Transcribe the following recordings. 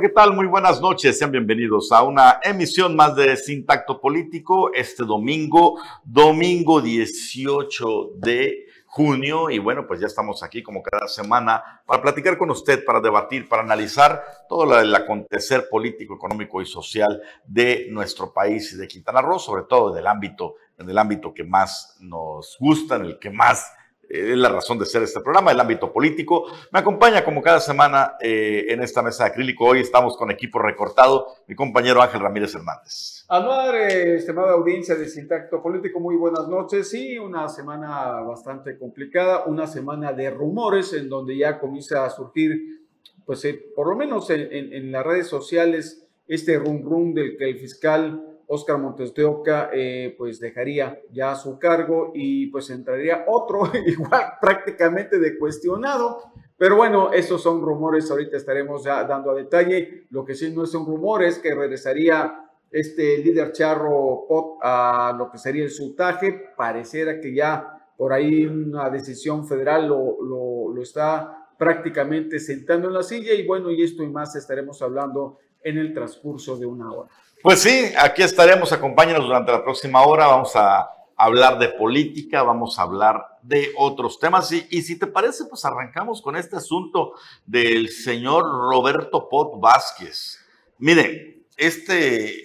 ¿qué tal? Muy buenas noches. Sean bienvenidos a una emisión más de Sintacto Político este domingo, domingo 18 de junio. Y bueno, pues ya estamos aquí como cada semana para platicar con usted, para debatir, para analizar todo el acontecer político, económico y social de nuestro país y de Quintana Roo, sobre todo del ámbito, en el ámbito que más nos gusta, en el que más es la razón de ser este programa, el ámbito político. Me acompaña como cada semana eh, en esta mesa de acrílico. Hoy estamos con equipo recortado, mi compañero Ángel Ramírez Hernández. Anuar, eh, estimada audiencia de Sintacto Político, muy buenas noches. Sí, una semana bastante complicada, una semana de rumores en donde ya comienza a surgir, pues eh, por lo menos en, en, las redes sociales, este rum rum del que el fiscal Oscar Montes de Oca eh, pues dejaría ya su cargo y pues entraría otro igual prácticamente de cuestionado. Pero bueno, esos son rumores, ahorita estaremos ya dando a detalle. Lo que sí no es un rumor es que regresaría este líder charro Pot a lo que sería el sutaje. Pareciera que ya por ahí una decisión federal lo, lo, lo está prácticamente sentando en la silla y bueno, y esto y más estaremos hablando en el transcurso de una hora. Pues sí, aquí estaremos, acompáñenos durante la próxima hora, vamos a hablar de política, vamos a hablar de otros temas y, y si te parece, pues arrancamos con este asunto del señor Roberto Pot Vázquez. Mire, este,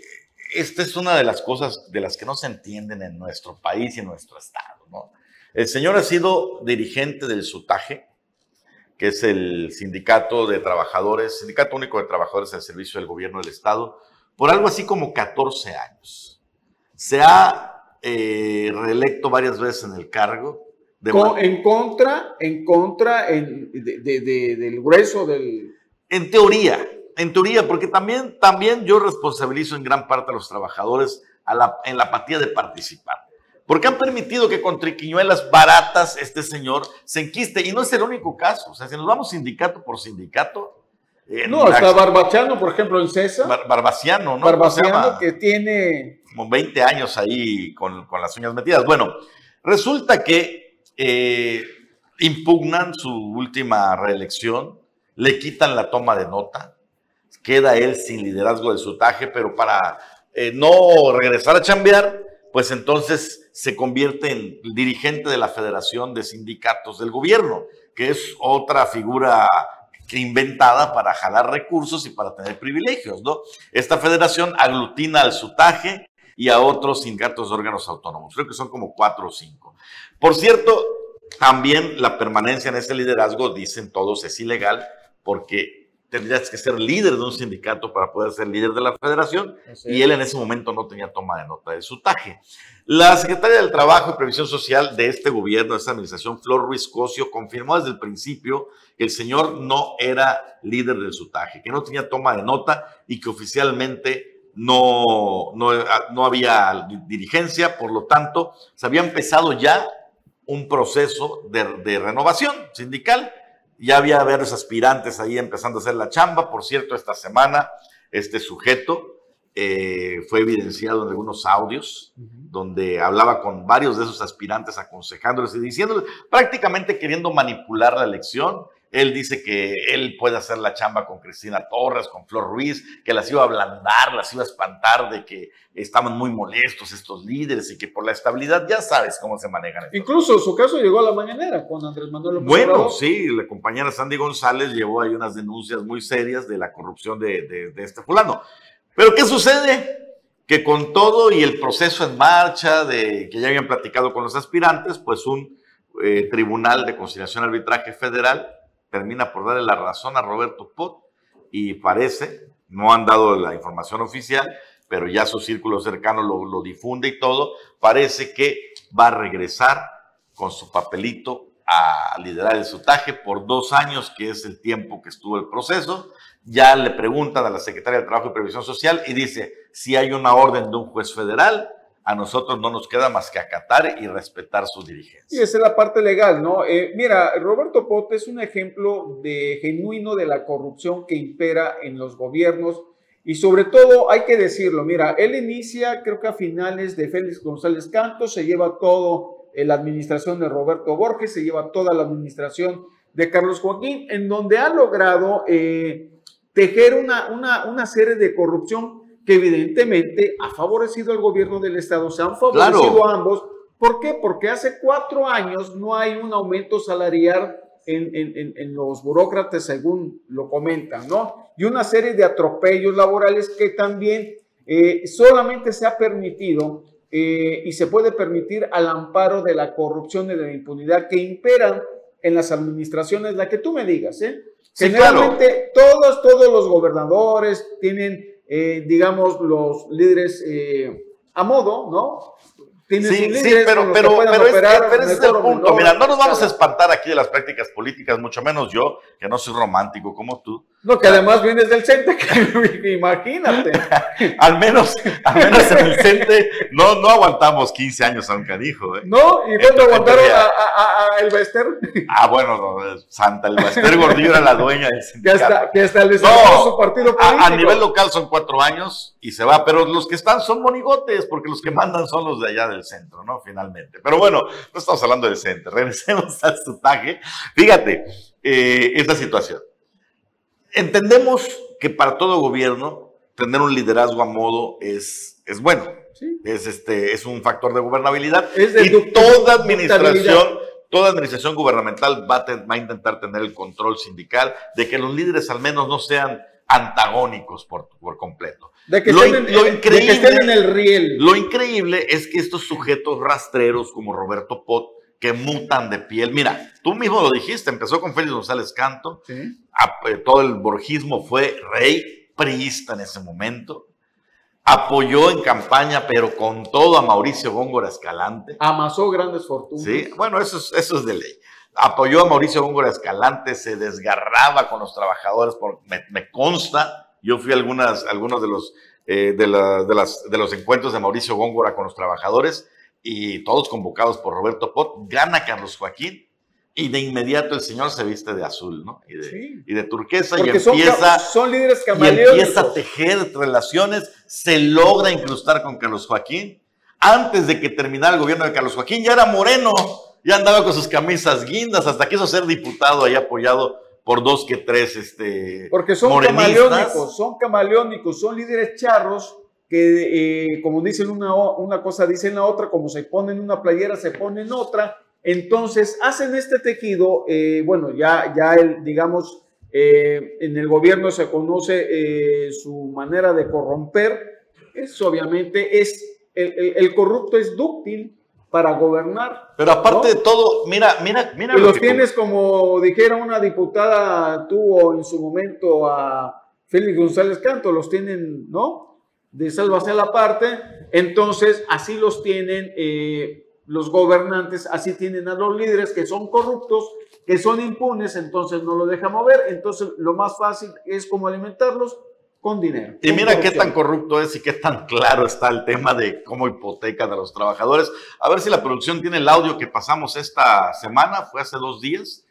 esta es una de las cosas de las que no se entienden en nuestro país y en nuestro estado. El señor ha sido dirigente del SUTAGE, que es el sindicato de trabajadores, Sindicato Único de Trabajadores al Servicio del Gobierno del Estado, por algo así como 14 años. Se ha eh, reelecto varias veces en el cargo. en contra, en contra del grueso del... En teoría, en teoría, porque también, también yo responsabilizo en gran parte a los trabajadores en la apatía de participar. Porque han permitido que con triquiñuelas baratas este señor se enquiste. Y no es el único caso. O sea, si nos vamos sindicato por sindicato, no, está Barbaciano, por ejemplo, en César. Barbaciano, ¿no? Barbaciano que tiene... Como 20 años ahí con, las uñas metidas. Bueno, resulta que eh, impugnan su última reelección, le quitan la toma de nota, queda él sin liderazgo del sutaje, pero para eh, no regresar a chambear, pues entonces se convierte en dirigente de la Federación de Sindicatos del Gobierno, que es otra figura inventada para jalar recursos y para tener privilegios, ¿no? Esta federación aglutina al SUTAGE y a otros sindicatos de órganos autónomos. Creo que son como cuatro o cinco. Por cierto, también la permanencia en ese liderazgo, dicen todos, es ilegal porque tendrías que ser líder de un sindicato para poder ser líder de la federación y él en ese momento no tenía toma de nota de SUTAGE. La secretaria del Trabajo y Previsión Social de este gobierno, de esta administración, Flor Ruiz Cosio, confirmó desde el principio que el señor no era líder del sutaje, que no tenía toma de nota y que oficialmente no, no, había dirigencia, por lo tanto, se había empezado ya un proceso de, de renovación sindical. Ya había varios aspirantes ahí empezando a hacer la chamba. Por cierto, esta semana este sujeto eh, fue evidenciado en algunos audios donde hablaba con varios de esos aspirantes aconsejándoles y diciéndoles, prácticamente queriendo manipular la elección. Él dice que él puede hacer la chamba con Cristina Torres, con Flor Ruiz, que las iba a ablandar, las iba a espantar de que estaban muy molestos estos líderes y que por la estabilidad ya sabes cómo se manejan. Incluso su caso llegó a la mañanera con Andrés Manuel López Bueno, sí, la compañera Sandy González llevó ahí unas denuncias muy serias de la corrupción de, de, de este fulano. Pero ¿qué sucede? Que con todo y el proceso en marcha de que ya habían platicado con los aspirantes, pues un eh, tribunal de conciliación arbitraje federal termina por darle la razón a Roberto Pot y parece, no han dado la información oficial, pero ya su círculo cercano lo, lo difunde y todo, parece que va a regresar con su papelito a liderar el sutaje por dos años, que es el tiempo que estuvo el proceso, ya le preguntan a la Secretaria de Trabajo y Previsión Social y dice, si hay una orden de un juez federal, a nosotros no nos queda más que acatar y respetar su dirigencia. Y esa es la parte legal, ¿no? Eh, mira, Roberto Pote es un ejemplo de genuino de la corrupción que impera en los gobiernos y sobre todo hay que decirlo, mira, él inicia creo que a finales de Félix González Cantos, se lleva todo en la administración de Roberto Borges, se lleva toda la administración de Carlos Joaquín, en donde ha logrado... Eh, tejer una, una, una serie de corrupción que evidentemente ha favorecido al gobierno del Estado, se han favorecido a ambos. ¿Por qué? Porque hace cuatro años no hay un aumento salarial en, en, en, los burócratas, según lo comentan, ¿no? Y una serie de atropellos laborales que también eh, solamente se ha permitido eh, y se puede permitir al amparo de la corrupción y de la impunidad que imperan en las administraciones, la que tú me digas, ¿eh? Generalmente todos, todos los gobernadores tienen, eh, digamos, los líderes a modo, ¿no? Sí, sí, pero, pero, pero, ese es el punto. Mira, no nos vamos a espantar aquí de las prácticas políticas, mucho menos yo, que no soy romántico como tú. No, que además vienes del CENTE, imagínate. al, menos, al menos en el CENTE no, no aguantamos 15 años a un canijo. ¿eh? No, ¿y cuándo aguantaron a, a, a, Elbester? Ah, bueno, Santa Elbester Gordillo era la dueña del sindicato. Que hasta, que hasta le no, su partido político. A, nivel local son cuatro años y se va, pero los que están son monigotes, porque los que mandan son los de allá del centro, ¿no? Finalmente. Pero bueno, no estamos hablando del centro. Regresemos al sutaje. Fíjate, eh, esta situación entendemos que para todo gobierno tener un liderazgo a modo es, es bueno. Es, este, es un factor de gobernabilidad. y toda administración, toda administración gubernamental va a, va a, intentar tener el control sindical de que los líderes al menos no sean antagónicos por, por completo. De que, lo, estén en el riel. Lo increíble es que estos sujetos rastreros como Roberto Pot que mutan de piel. Mira, tú mismo lo dijiste, empezó con Félix González Canto, eh, todo el borgismo fue rey priista en ese momento, apoyó en campaña, pero con todo a Mauricio Góngora Escalante. Amasó grandes fortunas. Sí, bueno, eso es, eso es de ley. Apoyó a Mauricio Góngora Escalante, se desgarraba con los trabajadores, por, me, consta, yo fui a algunas, algunos de los, eh, de, de, las, de los encuentros de Mauricio Góngora con los trabajadores, y todos convocados por Roberto Pot, gana Carlos Joaquín y de inmediato el señor se viste de azul, ¿no? Y de, y de turquesa y empieza, son, líderes y empieza a tejer relaciones, se logra incrustar con Carlos Joaquín. Antes de que terminara el gobierno de Carlos Joaquín, ya era moreno, ya andaba con sus camisas guindas, hasta quiso ser diputado ahí apoyado por dos que tres, este, Porque son camaleónicos, son camaleónicos, son líderes charros que eh, como dicen una, una cosa, dicen la otra, como se ponen una playera, se ponen otra. Entonces hacen este tejido, eh, bueno, ya, ya el, digamos, eh, en el gobierno se conoce su manera de corromper. Es obviamente, es, el, el, corrupto es dúctil para gobernar. Pero aparte de todo, mira, mira, mira. los tienes como dijera una diputada, tuvo en su momento a Félix González Canto, los tienen, ¿no? de a la parte, entonces así los tienen eh, los gobernantes, así tienen a los líderes que son corruptos, que son impunes, entonces no lo deja mover, entonces lo más fácil es como alimentarlos con dinero. Y mira qué tan corrupto es y qué tan claro está el tema de cómo hipotecan a los trabajadores. A ver si la producción tiene el audio que pasamos esta semana, fue hace dos días.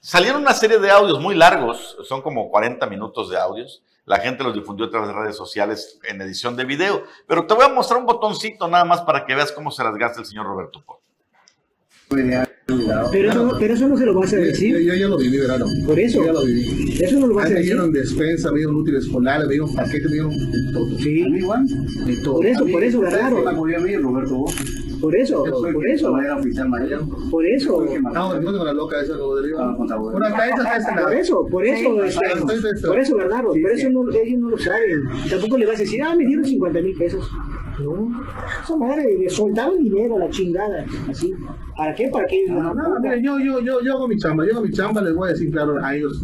Salieron una serie de audios muy largos, son como 40 minutos de audios la gente los difundió a través de redes sociales en edición de video. Pero te voy a mostrar un botoncito nada más para que veas cómo se las gasta el señor Roberto Pol. Pero eso, pero eso no se lo vas a decir. Yo, ya lo viví, verano. Por eso. Yo ya lo viví. Eso no lo vas a decir. Me dieron despensa, me dieron útiles escolares, me dieron paquetes, me dieron todo. Sí. A mí igual. De todo. Por eso, por eso, claro. Me a mí, Roberto Por eso, por eso. Por eso. No, no tengo la loca esa lo de Por eso, por eso, por eso, Bernardo, por eso no, ellos no lo saben. Tampoco le vas a decir, ah, me dieron 50 mil pesos. No, esa madre, le soltaron dinero a la chingada, así. ¿Para qué? ¿Para qué? No, no, mire, yo, yo, yo, yo hago mi chamba, yo hago mi chamba, les voy a decir claro a ellos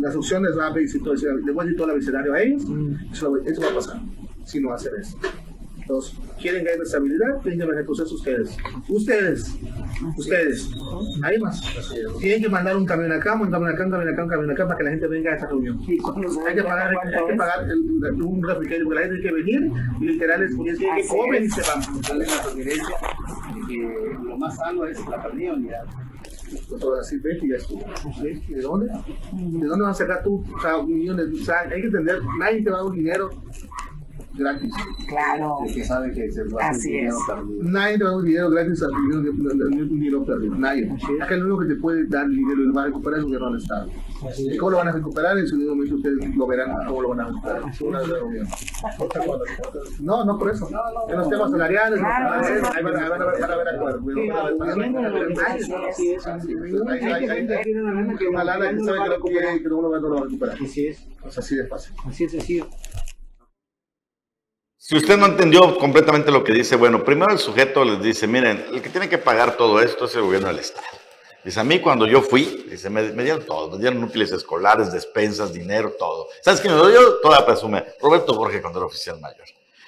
las opciones rápidas y todo eso, les voy a decir todo el abecedario a ellos, mm. eso, eso va a pasar, si no hacer eso. Entonces, ¿quieren ganar estabilidad? Tienen que procesos ustedes. Ustedes. Ustedes. Hay más. Tienen que mandar un camión acá, un camión acá, un camión acá, un camión acá para que la gente venga a esta reunión. Hay que pagar, hay que pagar el, un refrigerio porque la gente tiene que venir y literal es que comen y se van. La sugerencia de que lo más sano es la unidad. Así y ya estuvo. ¿De dónde? ¿De dónde vas a sacar tú? O sea, millones? O sea, hay que entender, nadie te va a dar un dinero gratis. Claro. El que sabe que se va a Así dinero es. perdido. Nadie te da un dinero gratis al dinero, dinero perdido. Nadie. Es que el único que te puede dar dinero y lo va a recuperar es el gobierno del Estado. ¿Y cómo lo van a recuperar? En su momento ustedes lo verán cómo lo van a recuperar. Una. No, no por eso. En los temas salariales, ahí van a a ver a acuerdos. A a a una lana que sabe va a que no lo va va a recuperar. Así es, sea, así de fácil. así es, así es. Si usted no entendió completamente lo que dice, bueno, primero el sujeto les dice, miren, el que tiene que pagar todo esto es el gobierno del Estado. Dice, a mí cuando yo fui, dice, me, me dieron todo, me dieron útiles escolares, despensas, dinero, todo. ¿Sabes qué me lo dio? Toda presume. Roberto Borges cuando era oficial mayor.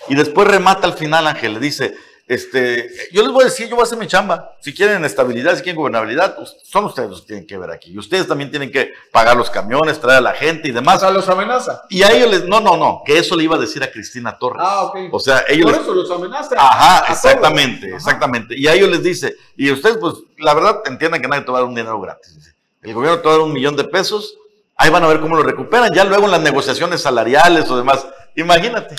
Y después remata al final, Ángel, le dice, este, yo les voy a decir, yo voy a hacer mi chamba. Si quieren estabilidad, si quieren gobernabilidad, pues, son ustedes los que tienen que ver aquí. Y ustedes también tienen que pagar los camiones, traer a la gente y O demás. sea, los amenaza. Y a ellos les, no, no, no, que eso le iba a decir a Cristina Torres. Ah, ok. O sea, ellos Por les- eso los amenaza. Ajá, a exactamente, Ajá. exactamente. Y a ellos les dice, y ustedes, pues, la verdad, entiendan que nadie te va a dar un dinero gratis. El gobierno te va a dar un millón de pesos, ahí van a ver cómo lo recuperan, ya luego en las negociaciones salariales o demás. Imagínate,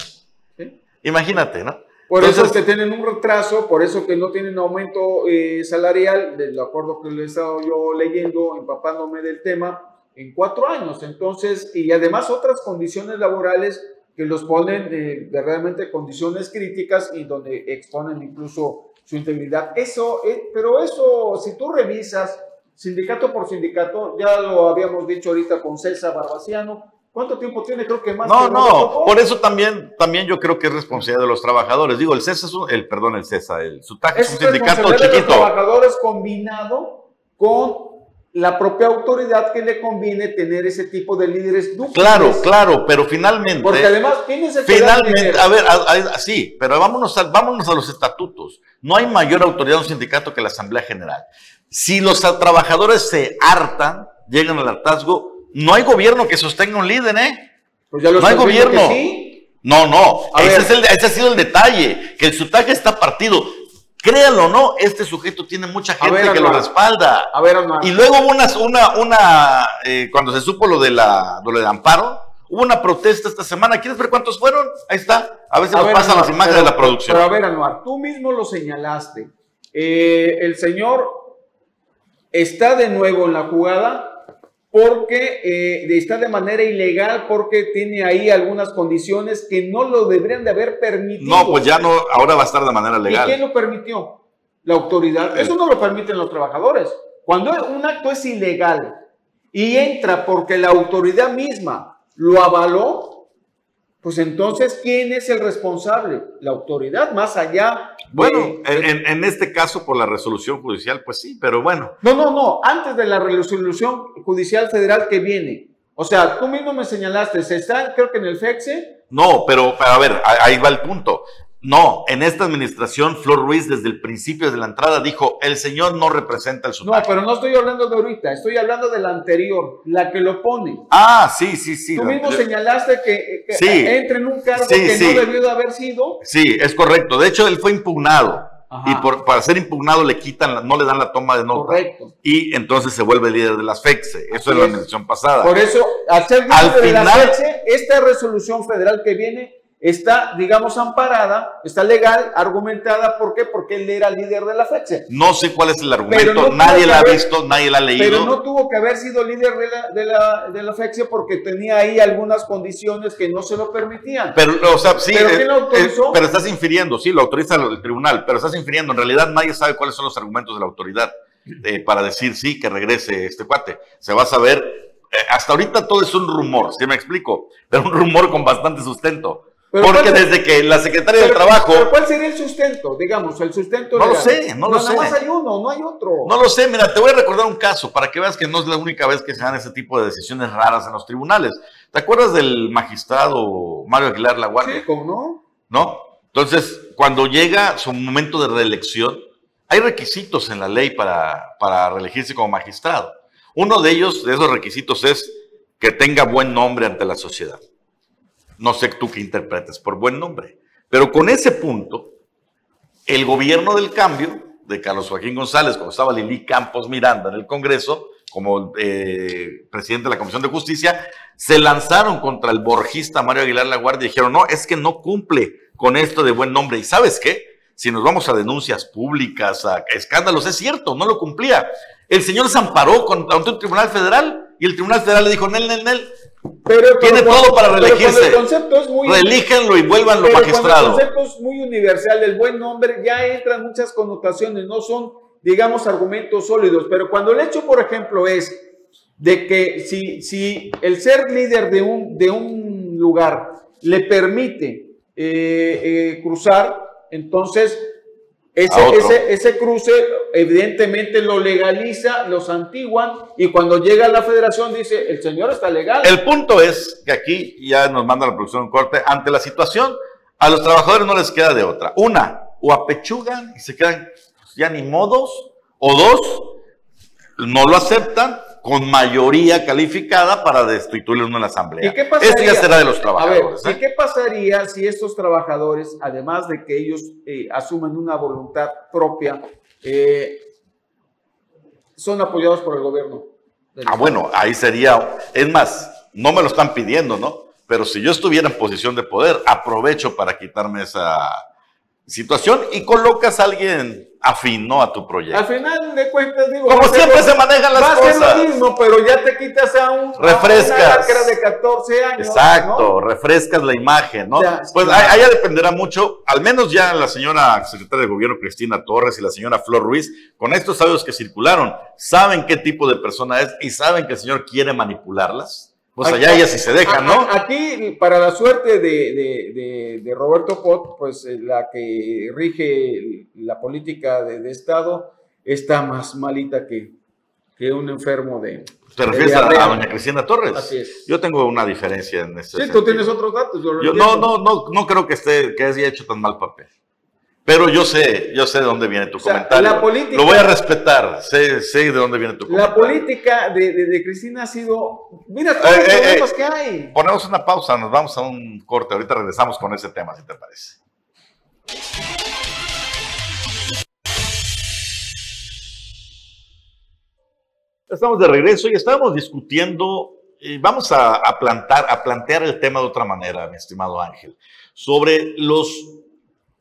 Sí. imagínate, ¿no? Por eso es Entonces- que tienen un retraso, por eso que no tienen aumento eh, salarial, del acuerdo que le he estado yo leyendo, empapándome del tema, en cuatro años. Entonces, y además otras condiciones laborales que los ponen eh, de realmente condiciones críticas y donde exponen incluso su integridad. Eso, eh, pero eso, si tú revisas sindicato por sindicato, ya lo habíamos dicho ahorita con César Barbaciano, ¿cuánto tiempo tiene? Creo que más. No, que no, por eso también, también yo creo que es responsabilidad de los trabajadores. Digo, el CESA es un, el, perdón, el CESA, el SUTAC es Es un sindicato responsabilidad de los chiquito. trabajadores combinado con la propia autoridad que le conviene tener ese tipo de líderes dúctiles. Claro, claro, pero finalmente. Porque además, ¿quién es el que Finalmente, a ver, a- a- sí, pero vámonos a, vámonos a los estatutos. No hay mayor autoridad de un sindicato que la Asamblea General. Si los trabajadores se hartan, llegan al hartazgo, no hay gobierno que sostenga un líder, ¿eh? Pues ya lo no hay gobierno. sí. No, no, ese, es el- ese ha sido el detalle, que el SUTAC está partido. Créanlo o no, este sujeto tiene mucha gente ver, que lo respalda. A ver, Omar. Y luego hubo una, una, una eh, cuando se supo lo de la, lo del amparo, hubo una protesta esta semana. ¿Quieres ver cuántos fueron? Ahí está. A ver si A nos ver, pasan Anuar, las imágenes pero- de la producción. Pero a ver, Anuar, tú mismo lo señalaste. Eh, el señor está de nuevo en la jugada porque eh, está de manera ilegal porque tiene ahí algunas condiciones que no lo deberían de haber permitido. no, pues ya no, ahora va a estar de manera ¿Y quién legal. lo permitió? La autoridad. El- Eso no lo permiten los trabajadores. Cuando un acto es ilegal y entra porque la autoridad misma lo avaló, pues entonces, ¿quién es el responsable? La autoridad, más allá. Bueno, de- en, en- este caso por la resolución judicial, pues sí, pero bueno. No, no, no, antes de la resolución judicial federal que viene. O sea, tú mismo me señalaste, se está, creo que en el FEXE, No, pero, pero a ver, ahí va el punto. No, en esta administración, Flor Ruiz desde el principio, desde la entrada, dijo, el señor no representa el no, SUTAC. pero no estoy hablando de ahorita, estoy hablando de la anterior, la que lo pone. Ah, sí, sí, sí. Tú mismo señalaste que, que Sí. entra en un cargo Sí, que sí. no debió de haber sido. Sí, es correcto. De hecho, él fue impugnado. Ajá. Y por, para ser impugnado le quitan, la- no le dan la toma de nota. Correcto. Y entonces se vuelve líder de las FEXE. Eso Así es la administración pasada. Por eso, al Al líder de la final- FEXE, esta resolución federal que viene está, digamos, amparada, está legal, argumentada. ¿Por qué? Porque él era líder de la FEXE. No sé cuál es el argumento, no nadie la ha visto, nadie la ha leído. Pero no tuvo que haber sido líder de la, de la, de la porque tenía ahí algunas condiciones que no se lo permitían. Pero, o sea, sí, ¿Pero eh, quién lo autorizó? eh, pero estás infiriendo, sí, lo autoriza el, tribunal, pero estás infiriendo. En realidad nadie sabe cuáles son los argumentos de la autoridad eh, para decir sí, que regrese este cuate. Se va a saber. eh, hasta ahorita todo es un rumor, ¿sí me explico? Pero un rumor con bastante sustento. Pero Porque ¿cuál- desde que la secretaria del Trabajo. pero ¿Cuál sería el sustento? Digamos, el sustento. No lo sé, no lo Nada sé. más hay uno, no hay otro. No lo sé, mira, te voy a recordar un caso para que veas que no es la única vez que se dan ese tipo de decisiones raras en los tribunales. ¿Te acuerdas del magistrado Mario Aguilar Laguardia? Sí, ¿cómo no? ¿No? Entonces, cuando llega su momento de reelección, hay requisitos en la ley para, para reelegirse como magistrado. Uno de ellos, de esos requisitos, es que tenga buen nombre ante la sociedad. No sé tú qué interpretes por buen nombre. Pero con ese punto, el gobierno del cambio, de Carlos Joaquín González, cuando estaba Lili Campos Miranda en el Congreso, como eh, presidente de la Comisión de Justicia, se lanzaron contra el borgista Mario Aguilar La Guardia y dijeron, no, es que no cumple con esto de buen nombre. ¿Y sabes qué? Si nos vamos a denuncias públicas, a escándalos, es cierto, no lo cumplía. El señor se amparó contra un tribunal federal y el tribunal federal le dijo, Nel, Nel, Nel, pero, tiene todo para reelegirse. el concepto es muy, Relígenlo y vuélvanlo pero magistrado. el concepto es muy universal del buen nombre, ya entran muchas connotaciones, no son, digamos, argumentos sólidos. Pero cuando el hecho, por ejemplo, es de que si, si el ser líder de un, de un lugar le permite eh, eh, cruzar, entonces ese, ese, ese, cruce evidentemente lo legaliza, lo santiguan y cuando llega a la federación dice, el señor está legal. El punto es que aquí ya nos manda la producción un corte, ante la situación a los trabajadores no les queda de otra. Una, o apechugan y se quedan ya ni modos, o dos, no lo aceptan con mayoría calificada para destituirle uno en la asamblea. ¿Y qué pasaría? Esto ya será de los trabajadores. A ver, ¿Y ¿eh? qué pasaría si estos trabajadores, además de que ellos eh, asumen una voluntad propia, eh, son apoyados por el gobierno? Ah, bueno, ahí sería, es más, no me lo están pidiendo, ¿no? Pero si yo estuviera en posición de poder, aprovecho para quitarme esa situación y colocas a alguien afín, ¿no? A tu proyecto. Al final de cuentas, digo. Como siempre se manejan las cosas. Va a ser lo mismo, pero ya te quitas a un. Refrescas. A una de 14 años. Exacto, refrescas la imagen, ¿no? Ya, pues claro. ahí ya dependerá mucho, al menos ya la señora secretaria de gobierno Cristina Torres y la señora Flor Ruiz, con estos audios que circularon, saben qué tipo de persona es y saben que el señor quiere manipularlas. Pues allá ella sí se deja, ¿no? Aquí, para la suerte de, de, de, de Roberto Pot, pues eh, la que rige la política de, de Estado está más malita que, que un enfermo de. ¿Te refieres a, a, doña Cristina Torres? Así es. Yo tengo una diferencia en este Sí, sentido. tú tienes otros datos. Yo, yo no, no, no, no creo que esté, que haya hecho tan mal papel. Pero yo sé, yo sé de dónde viene tu o sea, comentario. La política, Lo voy a respetar, sé, sé de dónde viene tu la comentario. política de, de, de, Cristina ha sido. Mira todos Eh, los eh, problemas eh, que hay. Ponemos una pausa, nos vamos a un corte. Ahorita regresamos con ese tema, si te parece. Estamos de regreso y estamos discutiendo, y vamos a, a, plantar, a plantear el tema de otra manera, mi estimado Ángel, sobre los,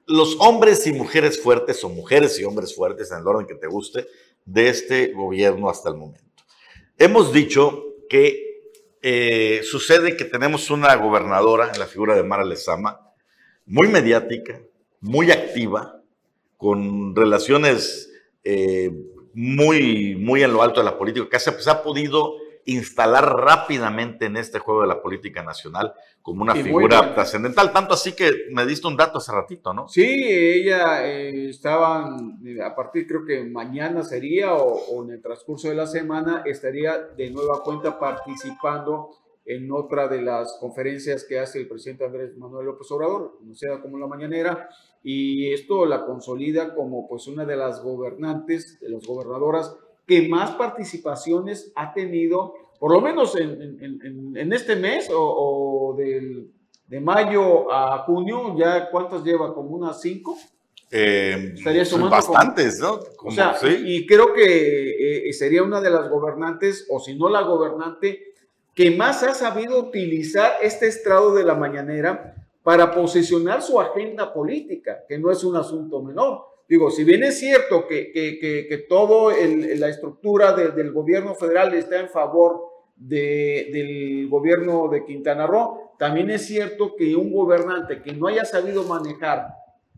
los hombres y mujeres fuertes, o mujeres y hombres fuertes, en el orden que te guste, de este gobierno hasta el momento. Hemos dicho que eh, sucede que tenemos una gobernadora en la figura de Mara Lezama, muy mediática, muy activa, con relaciones eh, muy, muy en lo alto de la política, que se, se, ha podido instalar rápidamente en este juego de la política nacional como una Y figura buena. trascendental. Tanto así que me diste un dato hace ratito, ¿no? Sí, ella eh, estaban, eh, a partir creo que mañana sería o, o, en el transcurso de la semana estaría de nueva cuenta participando en otra de las conferencias que hace el presidente Andrés Manuel López Obrador, conocida como la mañanera, y esto la consolida como pues una de las gobernantes, de las gobernadoras que más participaciones ha tenido, por lo menos en, en, en, en este mes o, o del, de mayo a junio, ya cuántas lleva, como unas cinco. Eh, Estaría sumando bastantes, como, ¿no? Como, o sea, ¿sí? y creo que eh, sería una de las gobernantes, o si no la gobernante, que más ha sabido utilizar este estrado de la mañanera para posicionar su agenda política, que no es un asunto menor. Digo, si bien es cierto que, que, que, que toda la estructura de, del gobierno federal está en favor de, del gobierno de Quintana Roo, también es cierto que un gobernante que no haya sabido manejar,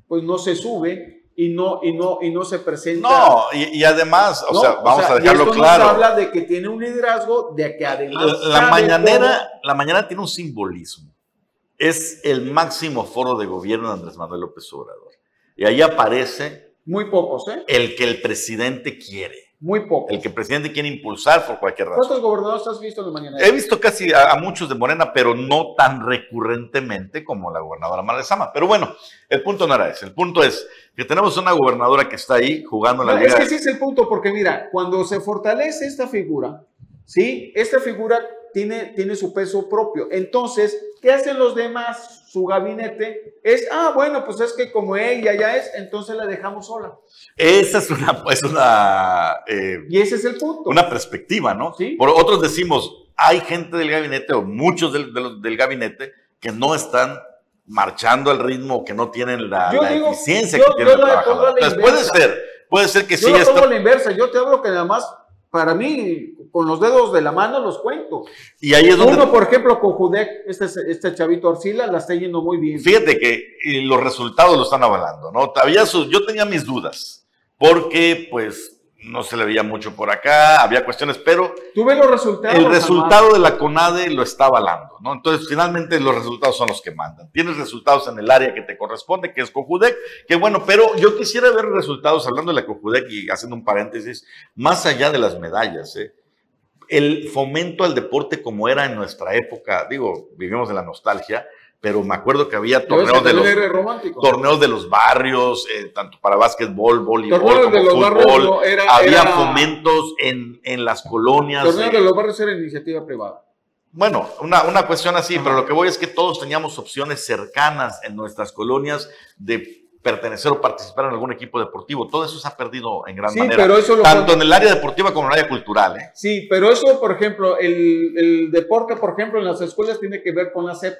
pues no se sube y no, y no, y no se presenta. No, y, y además, o ¿no? sea, vamos o sea, a dejarlo y esto claro. Nos habla de que tiene un liderazgo, de que además. La, la mañanera, la mañana tiene un simbolismo. Es el máximo foro de gobierno de Andrés Manuel López Obrador. Y ahí aparece. Muy pocos, ¿eh? El que el presidente quiere. Muy pocos. El que el presidente quiere impulsar por cualquier razón. ¿Cuántos gobernadores has visto en la mañana? He visto casi a, a, muchos de Morena, pero no tan recurrentemente como la gobernadora Malezama. Pero bueno, el punto no era ese. El punto es que tenemos una gobernadora que está ahí jugando la no, liga. Es que sí es el punto, porque mira, cuando se fortalece esta figura, ¿sí? Esta figura tiene, tiene su peso propio. Entonces, ¿qué hacen los demás? Su gabinete es, ah, bueno, pues es que como ella ya es, entonces la dejamos sola. Esa es una, es una, eh, Y ese es el punto. una perspectiva, ¿no? Sí. Por otros decimos, hay gente del gabinete o muchos del, de los- del gabinete que no están marchando al ritmo, que no tienen la, Yo la digo, eficiencia yo- que tiene yo el la trabajador. pongo a la Entonces puede ser, puede ser que Yo sí lo esto- pongo a la inversa, yo te hablo que nada más, para mí, con los dedos de la mano los cuento. y ahí es donde Uno, por ejemplo, con Judec, este, este chavito Arcila, la está yendo muy bien. Fíjate que los resultados lo están avalando, ¿no? Sus- yo tenía mis dudas, porque pues no se le veía mucho por acá, había cuestiones, pero Tú ves los resultados. el resultado de la CONADE lo está avalando, ¿no? Entonces, finalmente los resultados son los que mandan. Tienes resultados en el área que te corresponde, que es Cojudec, que bueno, pero yo quisiera ver resultados, hablando de la Cojudec y haciendo un paréntesis, más allá de las medallas, ¿eh? El fomento al deporte como era en nuestra época, digo, vivimos de la nostalgia, pero me acuerdo que había torneos de los, torneos de los barrios, eh, tanto para básquetbol, voleibol, Torneos como de los barrios fútbol. no, era- había era- fomentos en, en las colonias. Torneo eh, de los barrios era iniciativa privada. bueno, una, una cuestión así, Ajá. pero lo que voy es que todos teníamos opciones cercanas en nuestras colonias de pertenecer o participar en algún equipo deportivo. Todo eso se ha perdido en gran Sí, manera. pero eso lo tanto en el área deportiva como en el área cultural. ¿eh? Sí, pero eso, por ejemplo, el, el deporte, por ejemplo, en las escuelas tiene que ver con la SEP,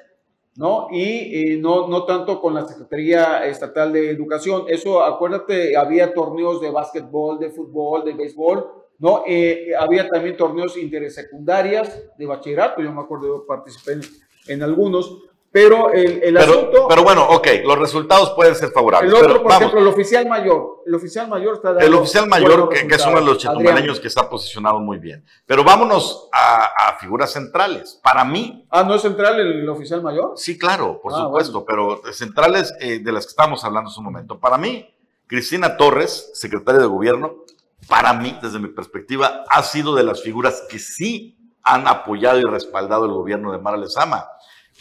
¿no? Y eh, no, no tanto con la Secretaría Estatal de Educación. Eso, acuérdate, había torneos de básquetbol, de fútbol, de béisbol, ¿no? Eh, había también torneos intersecundarias de bachillerato, yo me acuerdo, participé en algunos, pero el, el Pero, asunto... pero bueno, ok, los resultados pueden ser favorables. el otro, pero por vamos, ejemplo, el oficial mayor. El oficial mayor está dando el oficial mayor, que, que es uno de los Adrián. que está posicionado muy bien. Pero vámonos a, a figuras centrales. Para mí, Ah, ¿no es central el oficial mayor? Sí, claro, por Ah, supuesto, pero centrales eh, de las que estábamos hablando hace un momento. Para mí, Cristina Torres, secretaria de gobierno, para mí, desde mi perspectiva, ha sido de las figuras que sí han apoyado y respaldado el gobierno de Mara Lezama.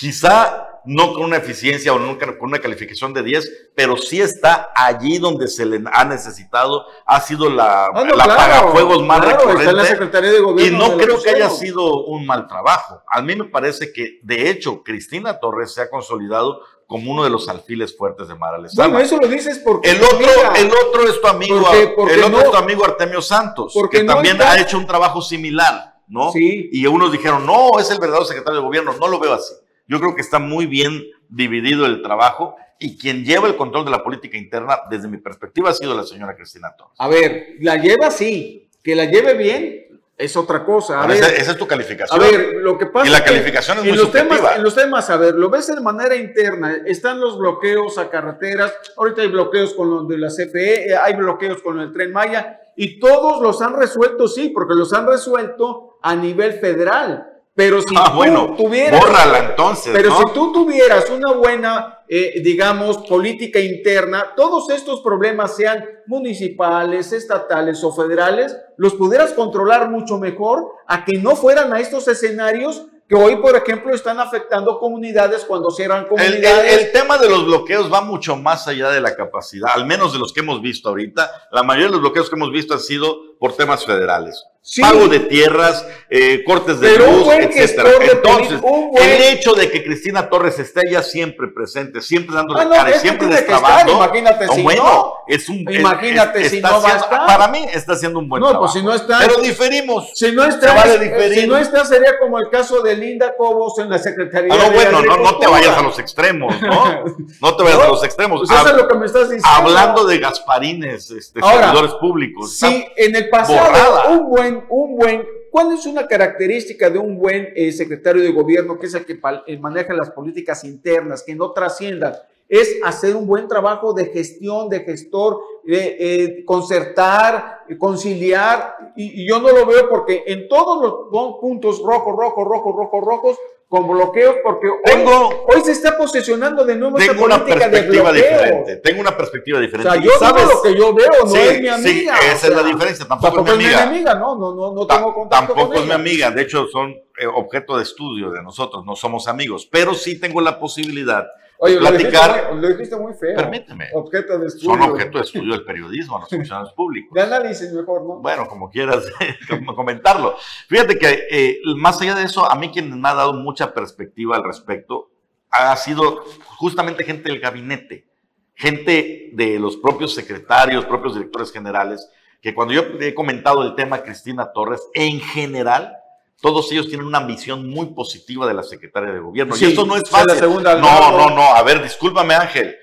Quizá no con una eficiencia o nunca con una calificación de 10, pero sí está allí donde se le ha necesitado. Ha sido la, Ah, no, la claro, pagafuegos más claro, recurrente. De Y no creo que haya sido un mal trabajo. A mí me parece que, de hecho, Cristina Torres se ha consolidado como uno de los alfiles fuertes de Mara Lezama. Bueno, eso lo dices porque. el, otro, mira, el otro es tu amigo, Porque- porque el otro no- es tu amigo Artemio Santos, porque que no también está- ha hecho un trabajo similar, ¿no? Sí. Y unos dijeron, no, es el verdadero secretario de gobierno. No lo veo así. Yo creo que está muy bien dividido el trabajo y quien lleva el control de la política interna, desde mi perspectiva, ha sido la señora Cristina Torres. A ver, la lleva sí. Que la lleve bien es otra cosa. A ver, esa, esa es tu a calificación. ver, lo que pasa Y la es que calificación es en muy los temas, subjetiva. En los temas, a ver, lo ves de manera interna. Están los bloqueos a carreteras. Ahorita hay bloqueos con los de la CFE, eh, hay bloqueos con el Tren Maya. Y todos los han resuelto, sí, porque los han resuelto a nivel federal. Pero si Ah, tú bueno, tuvieras... bórrala entonces, Pero ¿no? si tú tuvieras una buena, eh, digamos, política interna, todos estos problemas, sean municipales, estatales o federales, los pudieras controlar mucho mejor a que no fueran a estos escenarios que hoy, por ejemplo, están afectando comunidades cuando cierran El, comunidades. el- el tema de los bloqueos va mucho más allá de la capacidad, al menos de los que hemos visto ahorita. La mayoría de los bloqueos que hemos visto han sido por temas federales. Sí. Pago de tierras, eh, cortes de Pero luz, de Entonces, buen- el hecho de que Cristina Torres esté ya siempre presente, siempre dándole Ah, no, cara, siempre destrabando. imagínate no, si bueno, no. es un Imagínate es- si no va a estar. Para mí está haciendo un buen No, trabajo. pues si no está- Pero diferimos. si no está, vale eh, diferir. si no está, sería como el caso de Linda Cobos en la Secretaría Ah, no, de bueno, no, no te vayas a los extremos, ¿no? No te vayas a los extremos. Pues eso es lo que me estás diciendo. Hablando de Gasparines, este, Ahora, servidores públicos. Sí, en el pasado, borrada. un buen, un buen, ¿cuál es una característica de un buen eh, secretario de gobierno que es el que eh, maneja las políticas internas, que no trasciendan? Es hacer un buen trabajo de gestión, de gestor, eh, eh, concertar, eh, conciliar, y, y yo no lo veo porque en todos los pu- puntos rojos, rojos, rojos, rojos, rojos, con bloqueos, porque hoy, Tengo- hoy se está posicionando de nuevo esta Tengo una política de perspectiva bloqueo. diferente. Tengo una perspectiva O diferente. sea, ¿Y yo sabes? lo que yo veo, no Sí, es mi sí, amiga. esa o es la sea, diferencia, tampoco es mi es amiga. no, no, no, no Ta- tengo contacto Tampoco con es mi ella. amiga, de hecho son eh, objeto de estudio de nosotros, no somos amigos, pero sí tengo la posibilidad Oye, platicar. Lo dijiste, muy, feo. Permíteme. Objeto de estudio. Son objeto de estudio del periodismo, los funcionarios públicos. De análisis mejor, ¿no? Bueno, como quieras comentarlo. Fíjate que eh, más allá de eso, a mí quien me ha dado mucha perspectiva al respecto ha sido justamente gente del gabinete, gente de los propios secretarios, propios directores generales, que cuando yo he comentado el tema Cristina Torres, en general, todos ellos tienen una visión muy positiva de la secretaria de gobierno. y eso no es fácil. no, no, no. A ver, discúlpame, Ángel.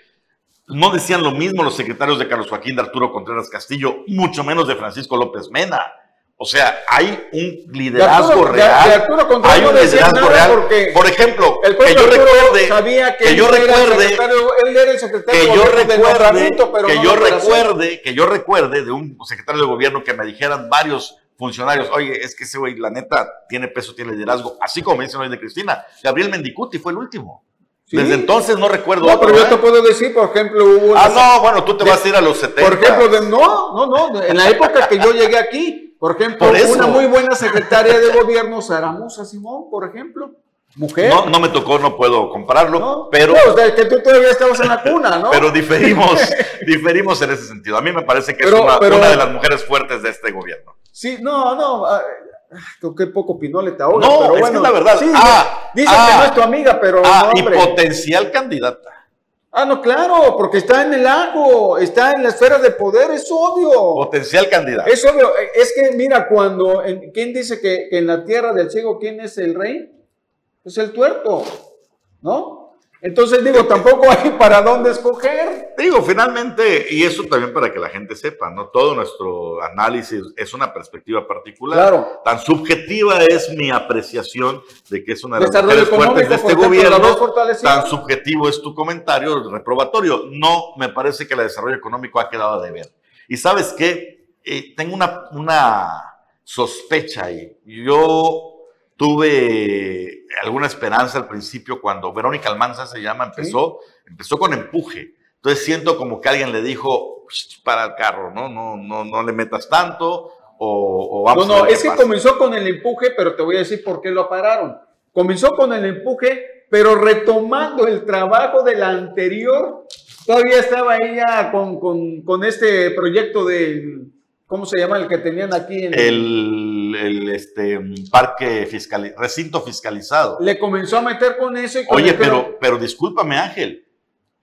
No decían lo mismo los secretarios de Carlos Joaquín de Arturo Contreras Castillo, mucho menos de Francisco López Mena. O sea, hay un liderazgo real. hay un liderazgo real. Por ejemplo, que yo recuerde, que, yo recuerde, que yo recuerde, que yo recuerde, que yo recuerde de un secretario de gobierno que me dijeran varios funcionarios, oye, es que ese güey, la neta, tiene peso, tiene liderazgo, así como me dicen hoy de Cristina. Gabriel Mendicuti fue el último. Desde entonces no recuerdo. No, pero yo te ¿eh? puedo decir, por ejemplo, hubo. Ah, no, bueno, tú te vas a ir a los 70. Por ejemplo, de, no, no, no, en la época que yo llegué aquí, por ejemplo, una muy buena secretaria de gobierno, Sara Musa Simón, por ejemplo. Mujer. No, no me tocó, no puedo compararlo, pero. No, que tú todavía estabas en la cuna, ¿no? pero diferimos, diferimos en ese sentido. A mí me parece que es una, una, de las mujeres fuertes de este gobierno. Sí, no, no. Ah, qué poco pinole te ahoga. No, pero es bueno, que la verdad. Sí, ah, dice que no es tu amiga, pero. Ah, y potencial candidata. Ah, no, claro, porque está en el lago, está en la esfera de poder, es obvio. Potencial candidato. Es obvio. Es que, mira, cuando. ¿Quién dice que, que en la tierra del ciego, quién es el rey? Es el tuerto, ¿no? Entonces digo, tampoco hay para dónde escoger. Digo, finalmente, y eso también para que la gente sepa, ¿no? Todo nuestro análisis es una perspectiva particular. Claro. Tan subjetiva es mi apreciación de que es una de las mujeres fuertes de este gobierno. Tan subjetivo es tu comentario reprobatorio. No, me parece que el desarrollo económico ha quedado de ver. Y sabes qué, eh, tengo una, una sospecha ahí. Yo tuve alguna esperanza al principio cuando Verónica Almanza se llama, empezó, empezó con empuje. Entonces siento como que alguien le dijo, para el carro, ¿no? No, no, no le metas tanto o, vamos No, no, es que comenzó con el empuje, pero te voy a decir por qué lo pararon. Comenzó con el empuje, pero retomando el trabajo de la anterior, todavía estaba ella con, con, con este proyecto del ¿Cómo se llama el que tenían aquí? En el, el este, parque fiscal, recinto fiscalizado. Le comenzó a meter con eso. Y Oye, pero, pero discúlpame, Ángel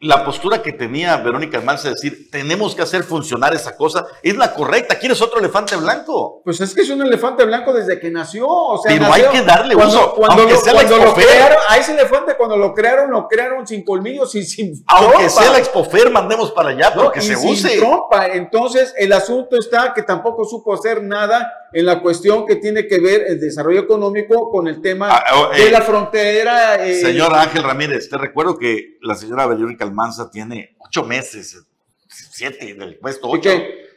la postura que tenía Verónica Almanza de decir, tenemos que hacer funcionar esa cosa, es la correcta. ¿Quieres otro elefante blanco? Pues es que es un elefante blanco desde que nació. O sea, Pero hay que darle uso, cuando aunque sea cuando lo crearon, a ese elefante cuando lo crearon, lo crearon sin colmillos y sin Aunque sea la expofer, mandemos para allá, pero que se use. Trompa. Entonces, el asunto está que tampoco supo hacer nada en la cuestión que tiene que ver el desarrollo económico con el tema ah, oh, de la eh, frontera. Eh, señor Ángel Ramírez, te recuerdo que la señora Verónica Almanza tiene ocho meses, siete en el puesto, ocho.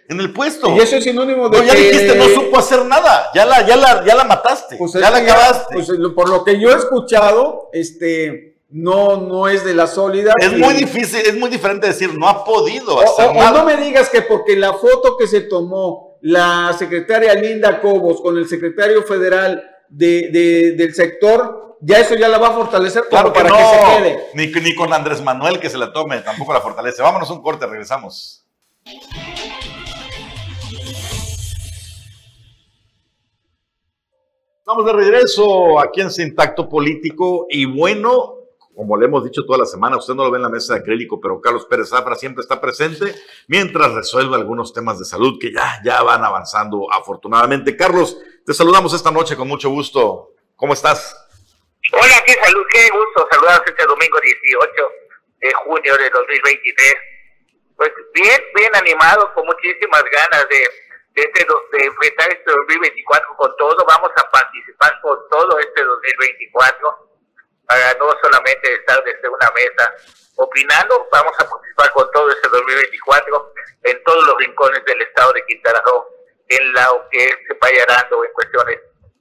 En el puesto. Y eso es sinónimo de. No, ya dijiste, no supo hacer nada. Ya la, ya la, ya la mataste. Pues ya la acabaste. pues, por lo que yo he escuchado, este no, no es de la sólida. Es muy difícil, es muy diferente decir, no ha podido hacer nada. O no me digas que porque la foto que se tomó la secretaria Linda Cobos con el secretario federal de, del sector, ya eso ya la va a fortalecer claro para que, se quede. Ni, ni con Andrés Manuel que se la tome, tampoco la fortalece. Vámonos un corte, regresamos. Estamos de regreso aquí en Sintacto Político y bueno, como le hemos dicho toda la semana, usted no lo ve en la mesa de acrílico, pero Carlos Pérez Zafra siempre está presente mientras resuelve algunos temas de salud que ya, ya van avanzando afortunadamente. Carlos, te saludamos esta noche con mucho gusto. ¿Cómo estás? Hola, qué salud, qué gusto saludaros este domingo 18 de junio de 2023. Pues bien, bien animado, con muchísimas ganas de, de, este, de enfrentar este 2024 con todo. Vamos a participar con todo este 2024 para no solamente estar desde una mesa opinando, vamos a participar con todo este 2024 en todos los rincones del estado de Quintana Roo, en lo que se vaya dando en cuestiones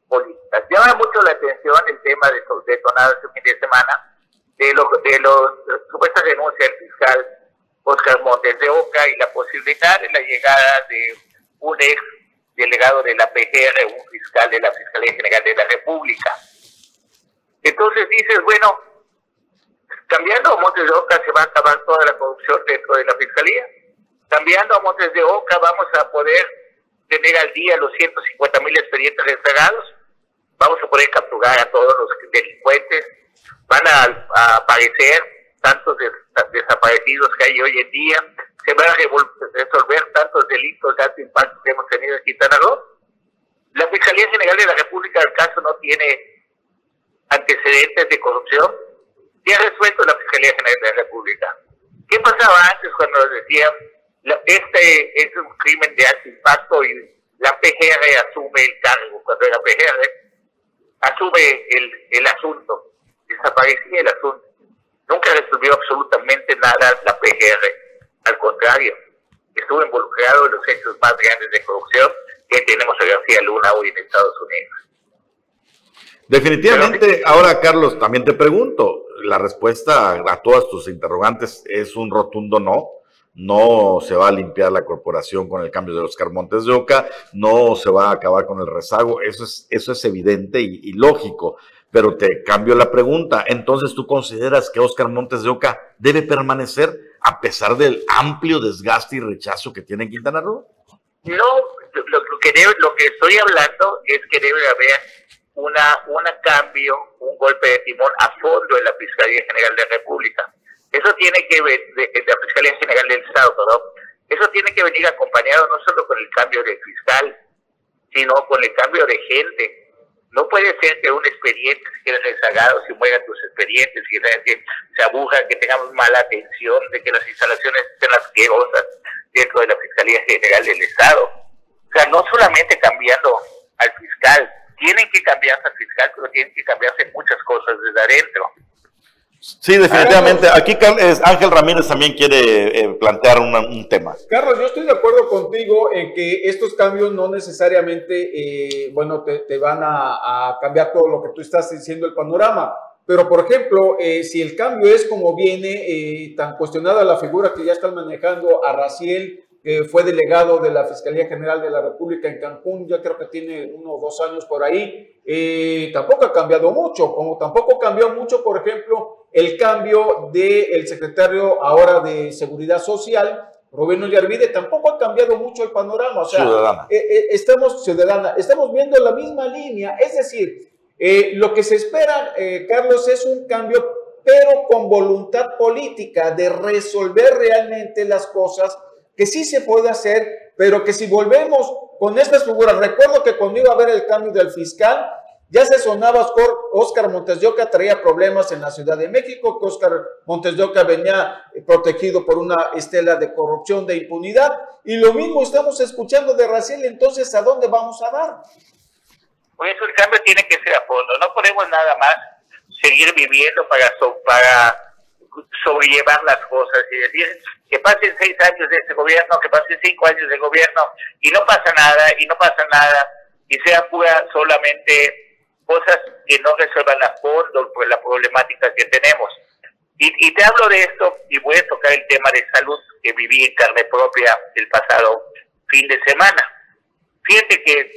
políticas. Llama mucho la atención el tema de detonado este fin de semana de los de los supuestas denuncias del fiscal Oscar Montes de Oca y la posibilidad de la llegada de un ex delegado de la PGR, un fiscal de la Fiscalía General de la República. Entonces dices, bueno, Cambiando a Montes de Oca se va a acabar toda la corrupción dentro de la Fiscalía. Cambiando a Montes de Oca vamos a poder tener al día los 150 mil expedientes rezagados. Vamos a poder capturar a todos los delincuentes. Van a, aparecer tantos desaparecidos que hay hoy en día. Se van a resolver tantos delitos de alto impacto que hemos tenido en Quintana Roo. La Fiscalía General de la República del caso no tiene antecedentes de corrupción ha resuelto la Fiscalía General de la República. ¿Qué pasaba antes cuando nos decían, este es un crimen de alto impacto y la PGR asume el cargo? Cuando la PGR asume el, el asunto, desaparecía el asunto. Nunca resolvió absolutamente nada la PGR. Al contrario, estuvo involucrado en los hechos más grandes de corrupción que tenemos a García Luna hoy en Estados Unidos. Definitivamente, ahora Carlos, también te pregunto, la respuesta a todas tus interrogantes es un rotundo no. No se va a limpiar la corporación con el cambio de Oscar Montes de Oca, no se va a acabar con el rezago, eso es, eso es evidente y, lógico. Pero te cambio la pregunta, entonces tú consideras que Oscar Montes de Oca debe permanecer a pesar del amplio desgaste y rechazo que tiene en Quintana Roo? No, lo, que lo que estoy hablando es que debe haber una, un cambio, un golpe de timón a fondo en la Fiscalía General de la República. Eso tiene que ver, de, la Fiscalía General del Estado, eso tiene que venir acompañado no solo con el cambio de fiscal, sino con el cambio de gente. No puede ser que un expediente se quede rezagado, si mueran tus expedientes, que se aburra, que tengamos mala atención, de que las instalaciones estén asquerosas dentro de la Fiscalía General del Estado. O sea, no solamente cambiando al fiscal, tienen que cambiarse al fiscal, pero tienen que cambiarse muchas cosas desde adentro. Sí, definitivamente. Aquí Ángel Ramírez también quiere eh, plantear un tema. Carlos, yo estoy de acuerdo contigo en que estos cambios no necesariamente, eh, bueno, te, van a, cambiar todo lo que tú estás diciendo el panorama. Pero, por ejemplo, eh, si el cambio es como viene, tan cuestionada la figura que ya están manejando a Raciel que fue delegado de la Fiscalía General de la República en Cancún, ya creo que tiene uno o dos años por ahí, eh, tampoco ha cambiado mucho, como tampoco cambió mucho, por ejemplo, el cambio del secretario ahora de Seguridad Social, Rubén Ollarvide, tampoco ha cambiado mucho el panorama. O sea, ciudadana. Eh, eh, estamos, ciudadana, estamos viendo la misma línea, es decir, lo que se espera, Carlos, es un cambio, pero con voluntad política de resolver realmente las cosas que sí se puede hacer, pero que si volvemos con estas figuras, recuerdo que cuando iba a haber el cambio del fiscal, ya se sonaba Oscar Montes de Oca traía problemas en la Ciudad de México, que Oscar Montes de Oca venía protegido por una estela de corrupción, de impunidad, y lo mismo estamos escuchando de Raciel, entonces ¿a dónde vamos a dar? Pues el cambio tiene que ser a fondo, no podemos nada más seguir viviendo para sobrellevar las cosas y decir que pasen seis años de este gobierno, que pasen cinco años de gobierno y no pasa nada, y no pasa nada, y sea pura solamente cosas que no resuelvan a fondo pues, la problemática que tenemos. Y, y, te hablo de esto y voy a tocar el tema de salud que viví en carne propia el pasado fin de semana. Fíjate que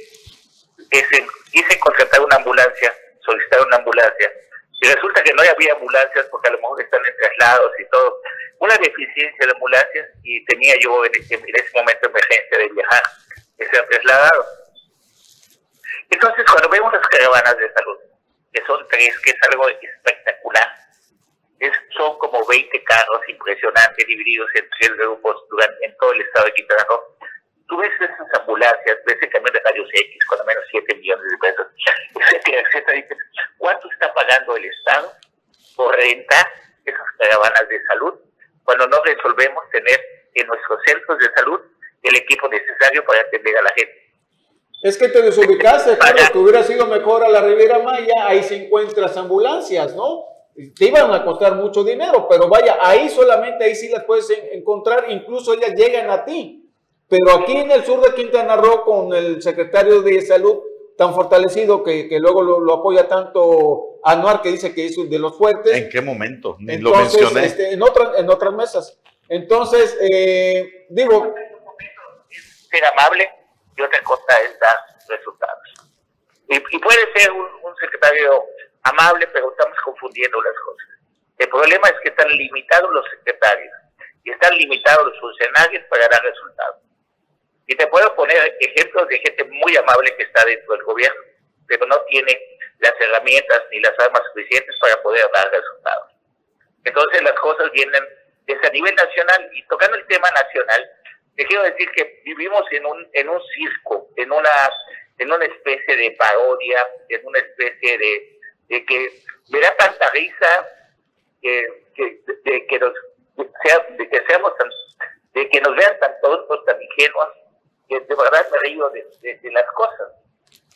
quise contratar una ambulancia, solicitar una ambulancia, y resulta que no había ambulancias porque a lo mejor están en traslados y todo. Una deficiencia de ambulancias y tenía yo en, ese momento emergencia de viajar, que se han trasladado. Entonces, cuando vemos las caravanas de salud, que son tres, que es algo espectacular, es, son como 20 carros impresionantes divididos en tres grupos durante, en todo el estado de Quintana Roo. Tú ves esas ambulancias, ves el camión de rayos X con al menos 7 millones de pesos, etcétera, etcétera. ¿Cuánto está pagando el Estado por rentar esas caravanas de salud cuando no resolvemos tener en nuestros centros de salud el equipo necesario para atender a la gente? Es que te desubicaste, claro, que hubiera sido mejor a la Riviera Maya, ahí se encuentras ambulancias, ¿no? Te iban a costar mucho dinero, pero vaya, ahí solamente, ahí sí las puedes encontrar, incluso ellas llegan a ti. Pero aquí en el sur de Quintana Roo, con el secretario de Salud, tan fortalecido que, que luego lo, apoya tanto Anuar, que dice que es de los fuertes. ¿En qué momento? Ni lo mencioné. Este, en, otras, en otras mesas. Entonces, eh, digo... Ser amable y otra cosa es dar resultados. Y, puede ser un, secretario amable, pero estamos confundiendo las cosas. El problema es que están limitados los secretarios y están limitados los funcionarios para dar resultados. Y te puedo poner ejemplos de gente muy amable que está dentro del gobierno, pero no tiene las herramientas ni las armas suficientes para poder dar resultados. Entonces las cosas vienen desde a nivel nacional y tocando el tema nacional, te quiero decir que vivimos en un, en un circo, en una, en una especie de parodia, en una especie de, de que me da tanta risa que, que, de, que nos, sea, de que seamos tan, de que nos vean tan tontos, tan ingenuos, que de verdad me río de, de, las cosas.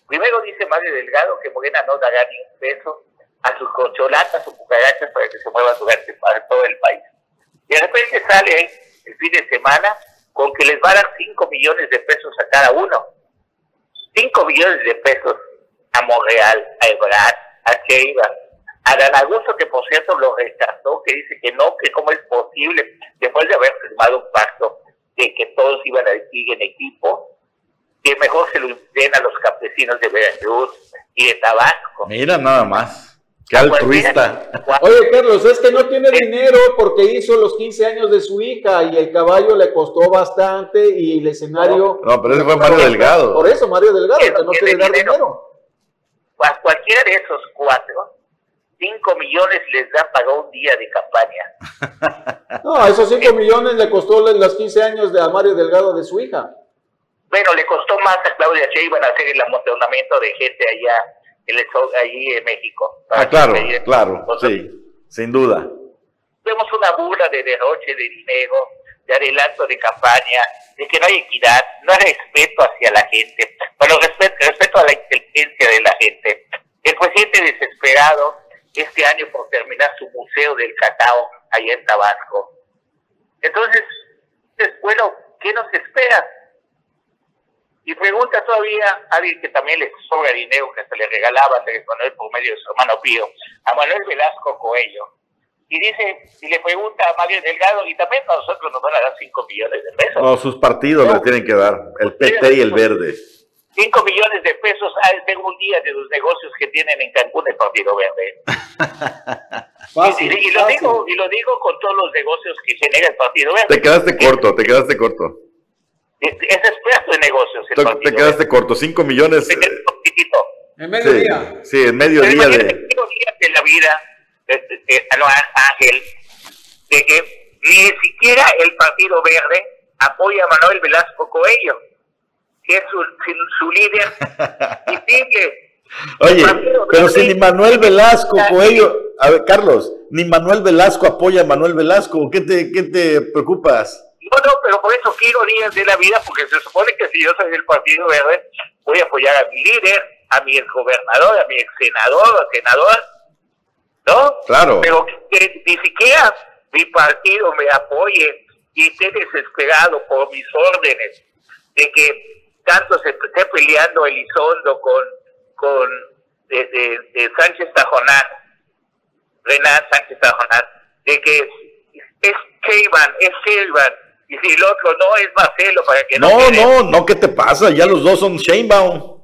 Primero dice Mario Delgado que Morena no dará ni un peso a sus corcholatas o cucarachas para que se muevan durante para todo el país. Y de repente sale el fin de semana con que les va a dar 5 millones de pesos a cada uno. 5 millones de pesos a Monreal, a Ebrard, a Cheiva, a Dan Augusto, que por cierto lo rechazó, que dice que no, que cómo es posible, después de haber firmado un pacto de que todos iban a ir en equipo, que mejor se lo den a los campesinos de Veracruz y de Tabasco. Mira nada más. Qué altruista. Oye, Carlos, es que no tiene dinero porque hizo los 15 años de su hija y el caballo le costó bastante y el escenario. No, pero ese fue Mario Delgado. Por eso, Mario Delgado, que no quiere dar dinero. A cualquiera de esos cuatro, 5 millones les da para un día de campaña. no, a esos 5 millones le costó los 15 años de Mario Delgado de su hija. Bueno, le costó más a Claudia Sheinbaum hacer el amontonamiento de gente allá allí en México. Ah, claro, claro, sí, sin duda. Vemos una burla de derroche de dinero, de adelanto de campaña, de que no hay equidad, no hay respeto hacia la gente, pero respeto, respeto a la inteligencia de la gente. El presidente desesperado este año por terminar su museo del cacao allá en Tabasco. Entonces, bueno, ¿qué nos espera? Y pregunta todavía a alguien que también le sobra dinero que se le regalaba a Manuel por medio de su hermano Pío, a Manuel Velasco Coello. Y dice, y le pregunta a Mario Delgado, y también a nosotros nos van a dar 5 millones de pesos. No, sus partidos le tienen que dar, el PT y el Verde. 5 millones de pesos al de un día de los negocios que tienen en Cancún el Partido Verde. y, lo digo, y lo digo con todos los negocios que genera el Partido Verde. Te quedaste corto, te quedaste corto. Es, experto en negocios. El te, te quedaste corto, 5 millones. Eh, en medio día. Sí, en medio día de... de la vida, este, Ángel, de que ni siquiera el Partido Verde apoya a Manuel Velasco Coello, que es su, su líder visible. Oye, pero si ni Manuel Velasco Coello, a ver, Carlos, ni Manuel Velasco apoya a Manuel Velasco, ¿qué te, qué te preocupas? No, no, pero por eso quiero días de la vida, porque se supone que si yo soy del Partido Verde, voy a apoyar a mi líder, a mi exgobernador, a mi ex senador o senador, ¿no? Claro. Pero que, ni siquiera mi partido me apoye y esté desesperado por mis órdenes de que tanto se esté peleando Elizondo con, con de, Sánchez Tajonar, Renan Sánchez Tajonar, de que es Cheyman, es Silvan, y si el otro no es Marcelo, para que no. No, no, no, ¿qué te pasa? Ya los dos son Sheinbaum.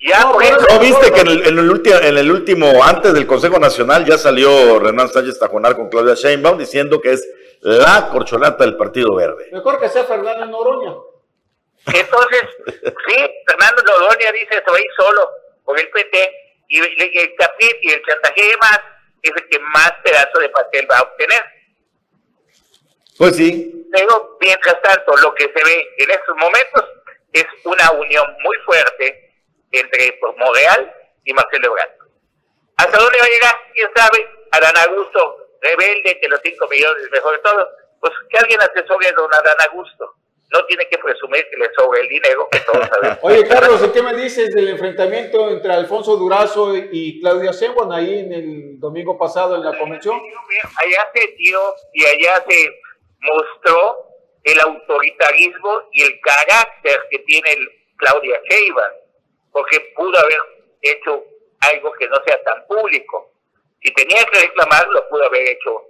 Ya, no, ¿No viste que en el, en, el último, en el último, antes del Consejo Nacional, ya salió Renan Sánchez Tajonar con Claudia Sheinbaum diciendo que es la corcholata del Partido Verde? Mejor que sea Fernando Noroña. Entonces, sí, Fernando Noroña dice se va a ir solo con el PT y el, el capit y el chantaje de más es el que más pedazo de pastel va a obtener. Pues sí. Pero, mientras tanto, lo que se ve en estos momentos es una unión muy fuerte entre pues, Moreal y Marcelo Ebrard. ¿Hasta dónde va a llegar? ¿Quién sabe? Adán Augusto, rebelde, que los 5 millones es mejor de todo. Pues que alguien asesore a don Adán Augusto. No tiene que presumir que le sobre el dinero, que todos sabemos. Oye, Carlos, qué me dices del enfrentamiento entre Alfonso Durazo y Claudia Sheinbaum ahí en el domingo pasado en la convención? Allá se dio y allá se mostró el autoritarismo y el carácter que tiene Claudia Sheinbaum, porque pudo haber hecho algo que no sea tan público. Si tenía que reclamar, lo pudo haber hecho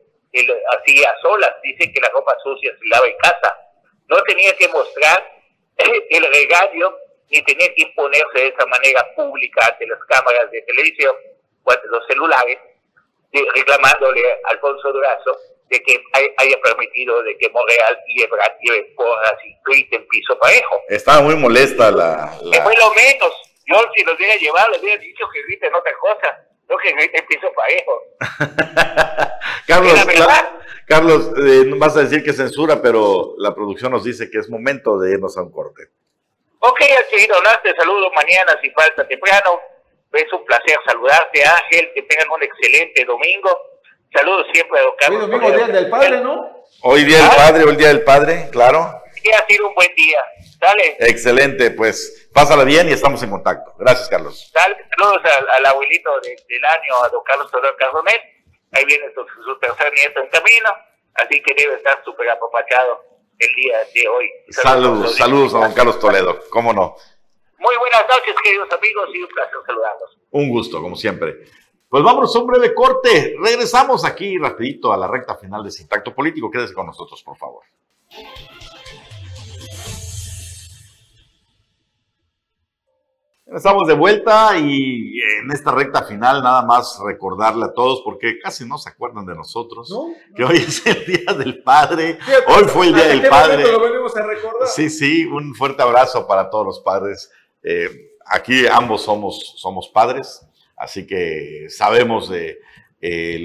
así a solas. Dice que la ropa sucia se lava en casa. No tenía que mostrar el regaño ni tenía que imponerse de esa manera pública ante las cámaras de televisión o ante los celulares reclamándole a Alfonso Durazo de que haya permitido de que Monreal y Ebrard lleven porras y griten piso parejo. Estaba muy molesta la... Que fue lo menos. Yo si los hubiera llevado, les hubiera dicho que griten otra cosa, no que griten piso parejo. Carlos, Carlos eh, vas a decir que censura, pero la producción nos dice que es momento de irnos a un corte. Ok, querido te saludo mañana si falta temprano. Es un placer saludarte, Ángel, que tengan un excelente domingo. Saludos siempre a don Carlos. Hoy domingo, Día del Padre, ¿no? Hoy Día del ¿Ah? Padre, hoy Día del Padre, claro. Sí, ha sido un buen día. Dale. Excelente, pues pásala bien y estamos en contacto. Gracias, Carlos. saludos al, abuelito del año, a don Carlos Todor Cardonet. Ahí viene su, su, tercer nieto en camino, así que debe estar súper apapachado el día de hoy. Saludos, saludos, a don Carlos Toledo, cómo no. Muy buenas noches, queridos amigos, y un placer saludarlos. Un gusto, como siempre. Pues vámonos a un breve corte. Regresamos aquí rapidito a la recta final de Sintacto Político. Quédese con nosotros, por favor. Estamos de vuelta y en esta recta final nada más recordarle a todos, porque casi no se acuerdan de nosotros, que hoy es el Día del Padre. hoy fue el Día del Padre. Lo a recordar. Sí, sí, un fuerte abrazo para todos los padres. Eh, aquí ambos somos, somos padres, así que sabemos de eh,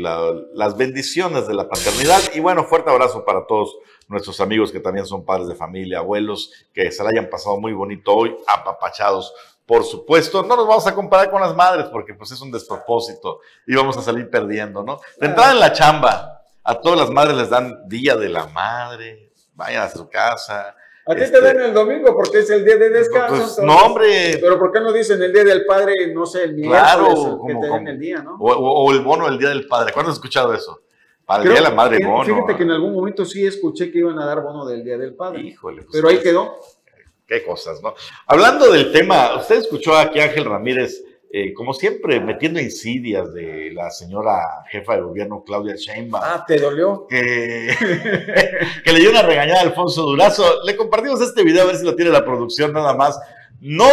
las bendiciones de la paternidad. Y bueno, fuerte abrazo para todos nuestros amigos que también son padres de familia, abuelos, que se la hayan pasado muy bonito hoy, apapachados por supuesto, no nos vamos a comparar con las madres porque pues es un despropósito y vamos a salir perdiendo, ¿no? De entrada en la chamba, a todas las madres les dan Día de la Madre, vayan a su casa. A ti te este, dan el domingo porque es el día de descanso. Pues, no, hombre. Pero ¿por qué no dicen el día del padre, no sé, el miércoles? Claro, que te den el día, ¿no? O, el bono del día del padre. ¿Cuándo has escuchado eso? Para el día de la madre, bono. Fíjate que en algún momento sí escuché que iban a dar bono del día del padre. Híjole. Pues, pero ahí quedó qué cosas, ¿no? Hablando del tema, usted escuchó aquí a Ángel Ramírez, eh, como siempre, metiendo insidias de la señora jefa de gobierno Claudia Sheinbaum. Ah, ¿te dolió? Que, que le dio una regañada a Alfonso Durazo. Le compartimos este video a ver si lo tiene la producción nada más. No,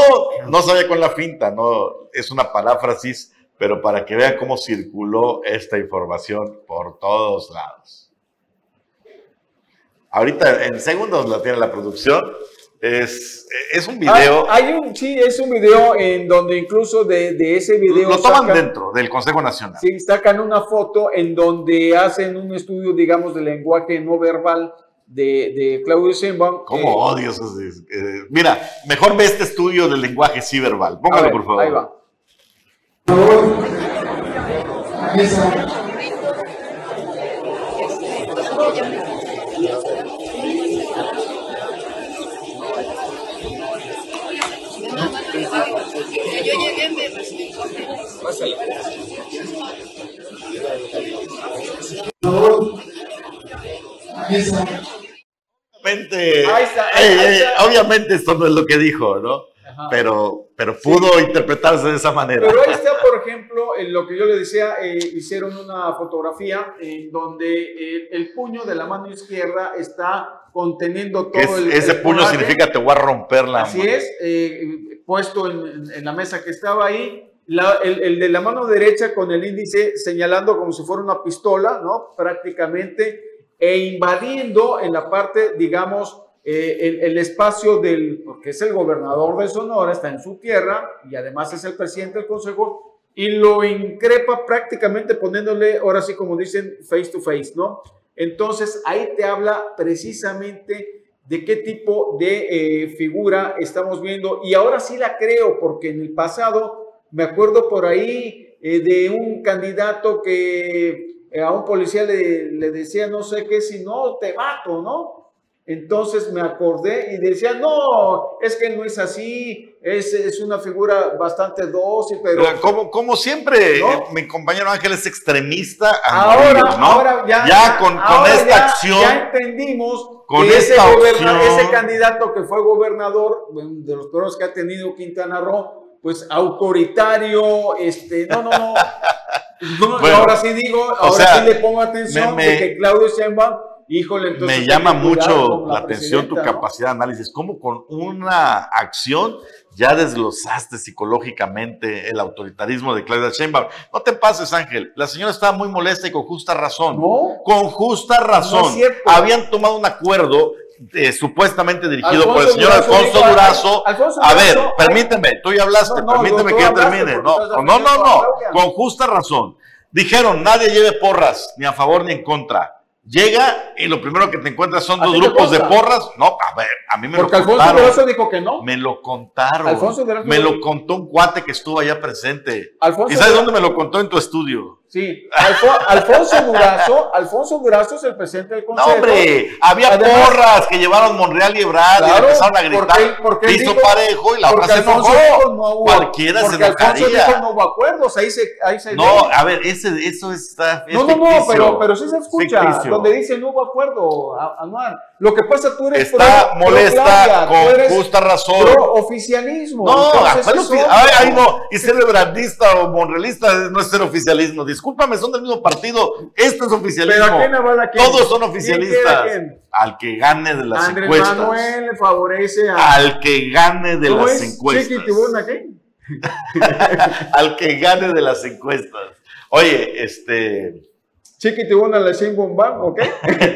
no sabe con la finta, no, es una paráfrasis, pero para que vean cómo circuló esta información por todos lados. Ahorita en segundos la tiene la producción. Es, es un video. Hay, un, sí, es un video en donde incluso de, de ese video. Lo toman dentro del Consejo Nacional. Sí, sacan una foto en donde hacen un estudio, digamos, de lenguaje no verbal de, de Claudio Sheinbaum. ¿Cómo eh, odio eh, mira, mejor ve este estudio del lenguaje sí verbal. Póngalo, por favor. Ahí va. Obviamente, obviamente esto no es lo que dijo, ¿no? Pero, pero pudo interpretarse de esa manera. Pero ahí está, por ejemplo, en lo que yo le decía, eh, hicieron una fotografía en donde el, puño de la mano izquierda está conteniendo todo el. Ese puño significa te voy a romper la Así es, eh, puesto en, en, la mesa que estaba ahí. el, el, de la mano derecha con el índice señalando como si fuera una pistola, ¿no? Prácticamente e invadiendo en la parte, digamos, eh, el, espacio del, porque es el gobernador de Sonora, está en su tierra y además es el presidente del consejo, y lo increpa prácticamente poniéndole, ahora sí como dicen, face to face, ¿no? Entonces ahí te habla precisamente de qué tipo de eh, figura estamos viendo, y ahora sí la creo, porque en el pasado me acuerdo por ahí eh, de un candidato que eh, a un policía le, decía no sé qué, si no, te mato, ¿no? Entonces me acordé y decía, no, es que no es así, es, es una figura bastante dócil, pero... como, como siempre, mi compañero Ángel es extremista. Ahora, ahora ya, ya con, con esta acción... Ya entendimos con que ese, ese candidato que fue gobernador, de los peores que ha tenido Quintana Roo, pues autoritario, este, no, no, no. ahora sí digo, ahora sí le pongo atención de que Claudio Sheinbaum híjole, entonces. Me llama mucho la atención tu capacidad de análisis. ¿Cómo con una acción ya desglosaste psicológicamente el autoritarismo de Claudia Sheinbaum? No te pases, Ángel. La señora estaba muy molesta y con justa razón. No. Con justa razón. No. Habían tomado un acuerdo eh, supuestamente dirigido por el Alfonso señor Durazo Alfonso Durazo. Alfonso A ver, Durazo- permíteme, tú ya hablaste, No, no, permíteme que yo termine. No, no, no, no, con justa razón. Dijeron, nadie lleve porras, ni a favor ni en contra. Llega y lo primero que te encuentras son ¿A dos grupos de porras. No, a ver, a mí me Porque lo Alfonso contaron. Durazo dijo que no. Me lo contaron. Alfonso me lo contó un cuate que estuvo allá presente. Alfonso ¿Y sabes dónde me lo contó? En tu estudio. Sí, Alfo- Alfonso Durazo, Alfonso Durazo es el presidente del No, consejo. hombre, había Además- porras que llevaron Monreal y Ebrard y Claro, empezaron a gritar. porque porque dijo- parejo y la otra se Alfonso enojó. no hubo, Cualquiera se porque Alfonso enojaría. dijo no hubo acuerdos, ahí se, ahí se No, ve. a ver, ese, eso está. es No, no, no, pero, pero sí se escucha, Ficticio. donde dice no hubo acuerdo, Anuar. Lo que pasa, tú eres Está pro- pro molesta Claudia, tú con eres justa razón. pro oficialismo. No, entonces ¿cuál es ofi- obvio. ay, ay, no, y ser ebrardista o monrealista no es ser oficialismo. Discúlpame, son del mismo partido. Esto es oficialismo. Pero ¿a quién le va a quién? Todos son ¿Quién oficialistas. quién? Al que gane de las Andrés encuestas. Manuel le favorece a... Al que gane de ¿Cómo las es? encuestas. Chiqui Tibún, ¿a quién? Al que gane de las encuestas. Oye, este. Chiqui Tibún a la Bang, ¿ok?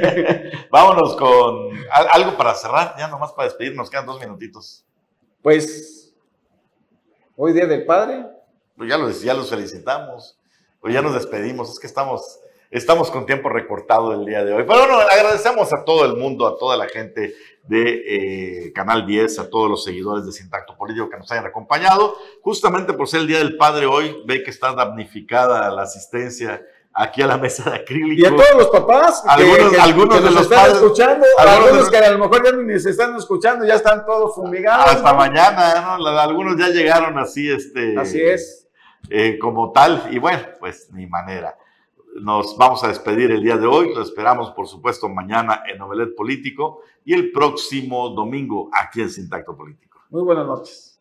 Vámonos con al- algo para cerrar, ya nomás para despedirnos, quedan dos minutitos. Pues, hoy Día del Padre, Pues ya los, ya los felicitamos, pues ya nos despedimos, es que estamos, estamos con tiempo recortado el día de hoy. Pero bueno, agradecemos a todo el mundo, a toda la gente de eh, Canal 10, a todos los seguidores de Sintacto Político que nos hayan acompañado. Justamente por ser el Día del Padre hoy, ve que está damnificada la asistencia aquí a la mesa de acrílico. y a todos los papás Algunos- que- algunos que de los están padres- escuchando, algunos que a lo mejor ya ni se están escuchando, ya están todos fumigados. Hasta ¿no? mañana, ¿no? Algunos ya llegaron así, este. Así es. Eh, como tal, y bueno, pues ni manera. Nos vamos a despedir el día de hoy, lo esperamos por supuesto mañana en Novelet Político y el próximo domingo aquí en Sintacto Político. Muy buenas noches.